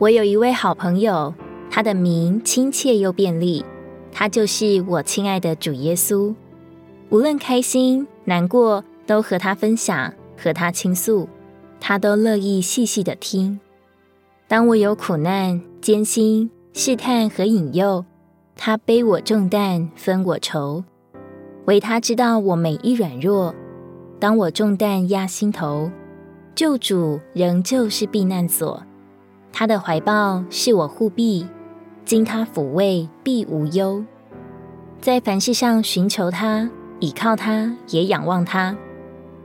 我有一位好朋友，他的名亲切又便利，他就是我亲爱的主耶稣。无论开心难过，都和他分享，和他倾诉，他都乐意细细的听。当我有苦难、艰辛、试探和引诱，他背我重担，分我愁。唯他知道我每一软弱，当我重担压心头，救主仍旧是避难所。他的怀抱是我护庇，经他抚慰，必无忧。在凡事上寻求他，倚靠他，也仰望他。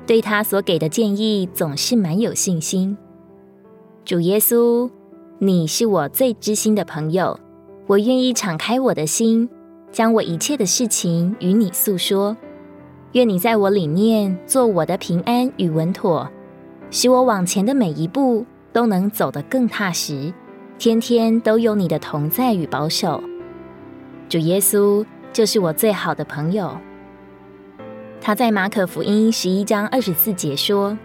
对他所给的建议，总是满有信心。主耶稣，你是我最知心的朋友，我愿意敞开我的心，将我一切的事情与你诉说。愿你在我里面做我的平安与稳妥，使我往前的每一步。都能走得更踏实，天天都有你的同在与保守。主耶稣就是我最好的朋友。他在马可福音十一章二十四节说：“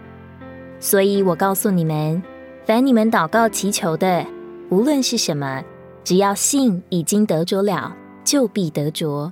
所以我告诉你们，凡你们祷告祈求的，无论是什么，只要信已经得着了，就必得着。”